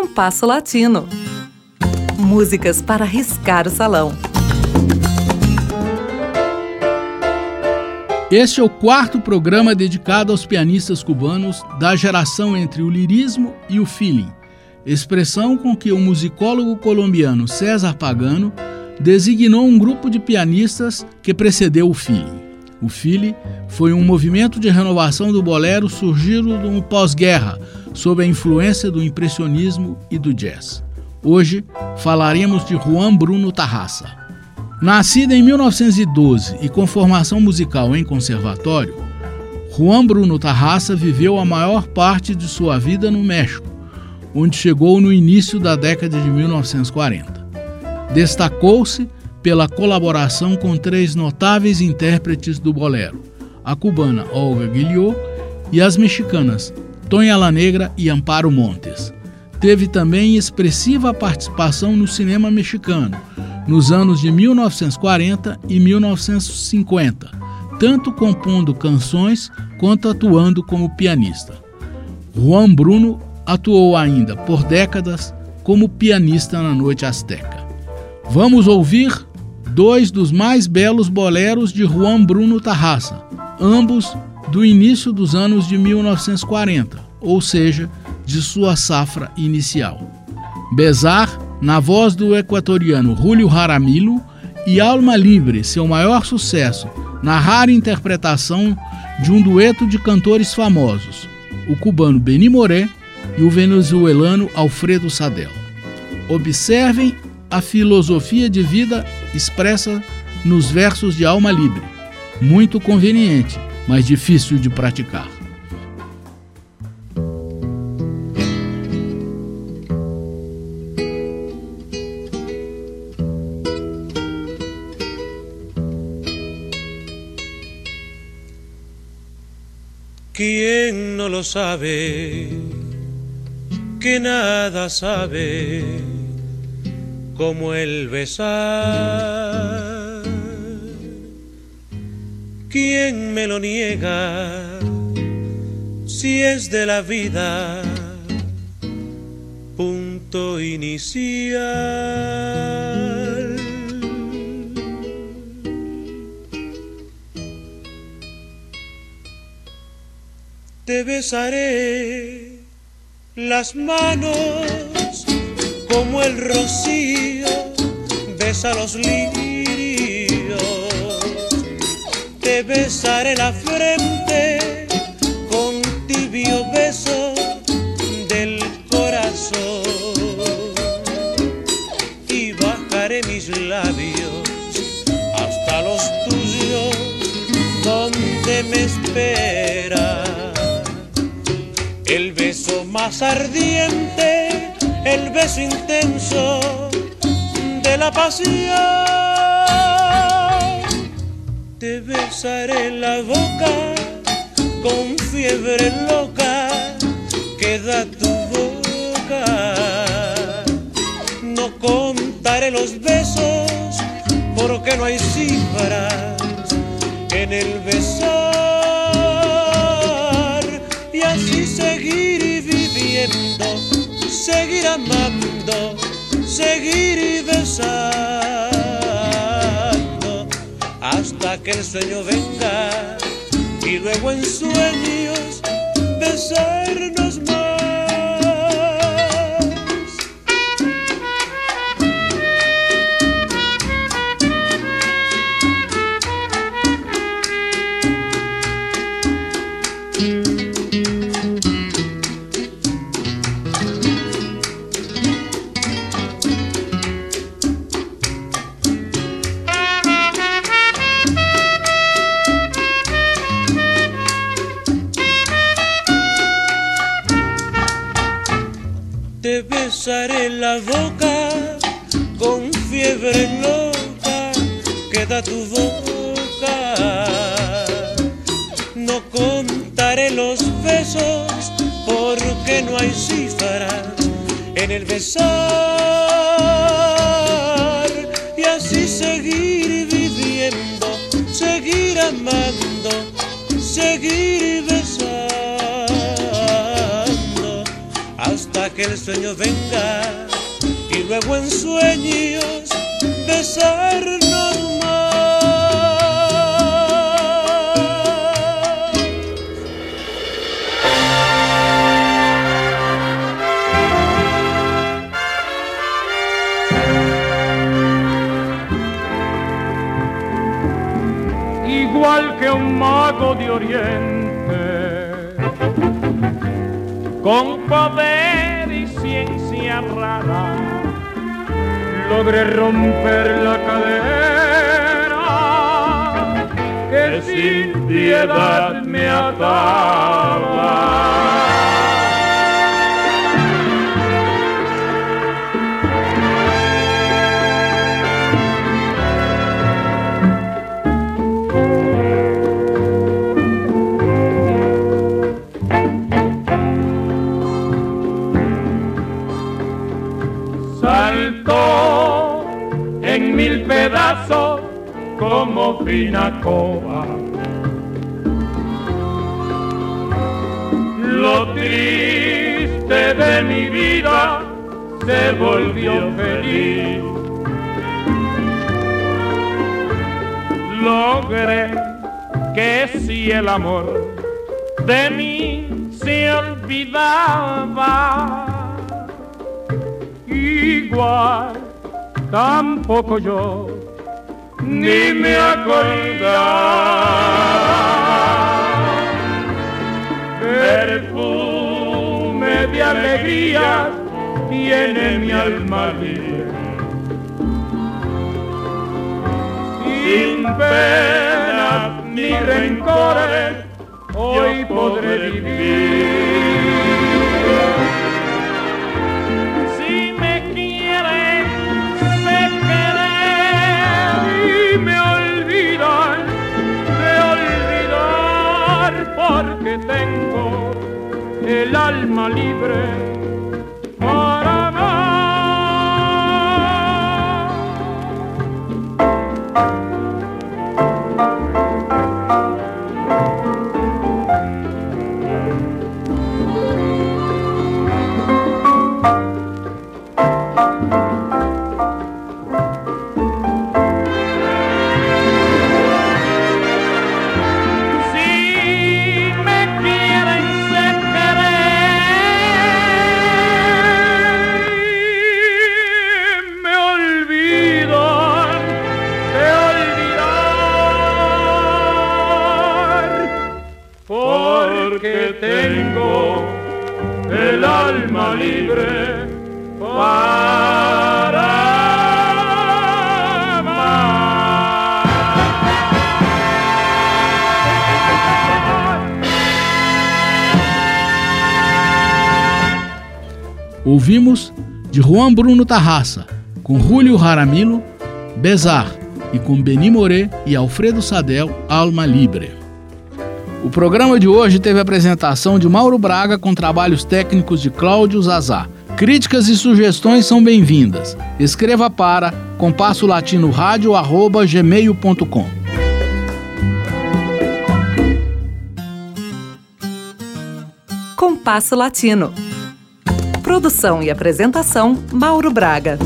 Compasso Latino. Músicas para riscar o salão. Este é o quarto programa dedicado aos pianistas cubanos da geração entre o lirismo e o feeling, expressão com que o musicólogo colombiano César Pagano designou um grupo de pianistas que precedeu o feeling. O feeling foi um movimento de renovação do bolero surgido no pós-guerra, sob a influência do impressionismo e do jazz. Hoje falaremos de Juan Bruno Tarraça. Nascido em 1912 e com formação musical em conservatório, Juan Bruno Tarraça viveu a maior parte de sua vida no México, onde chegou no início da década de 1940. Destacou-se pela colaboração com três notáveis intérpretes do bolero, a cubana Olga Guillot e as mexicanas Tonha La Negra e Amparo Montes. Teve também expressiva participação no cinema mexicano, nos anos de 1940 e 1950, tanto compondo canções quanto atuando como pianista. Juan Bruno atuou ainda por décadas como pianista na Noite Azteca. Vamos ouvir dois dos mais belos boleros de Juan Bruno Tarraça, ambos do início dos anos de 1940, ou seja, de sua safra inicial. Bezar, na voz do equatoriano Julio Jaramillo, e Alma Livre, seu maior sucesso, na rara interpretação de um dueto de cantores famosos, o cubano Benny Moré e o venezuelano Alfredo Sadel. Observem a filosofia de vida expressa nos versos de Alma Livre, muito conveniente, mas difícil de praticar. ¿Quién no lo sabe? Que nada sabe como el besar. ¿Quién me lo niega si es de la vida punto inicial? te besaré las manos como el rocío besa los lirios. Te besaré la frente con tibio beso del corazón y bajaré mis labios hasta los tuyos donde me espera el beso más ardiente, el beso intenso de la pasión. Te besaré la boca con fiebre loca que da tu boca. No contaré los besos porque no hay cifras en el beso seguir viviendo, seguir amando, seguir besando, hasta que el sueño venga y luego en sueños besarnos más. Besaré la boca con fiebre loca que da tu boca. No contaré los besos porque no hay cifras en el besar y así seguir viviendo, seguir amando, seguir besando que el sueño venga y luego en sueños besarnos igual que un mago de oriente, con poder logré romper la cadena que sin piedad me ataba. Como fina coba. Lo triste de mi vida se volvió feliz. Logré que si el amor de mí se olvidaba, igual tampoco yo ni me acordaba. Perfume de alegría tiene mi alma libre. Sin penas ni rencores, hoy podré vivir. Porque tengo el alma libre Ouvimos de Juan Bruno Tarraça, com Julio Jaramillo, Bezar e com Beni Moré e Alfredo Sadel, Alma Libre. O programa de hoje teve a apresentação de Mauro Braga com trabalhos técnicos de Cláudio Zazá. Críticas e sugestões são bem-vindas. Escreva para compasso latino. Compasso Latino Produção e apresentação: Mauro Braga.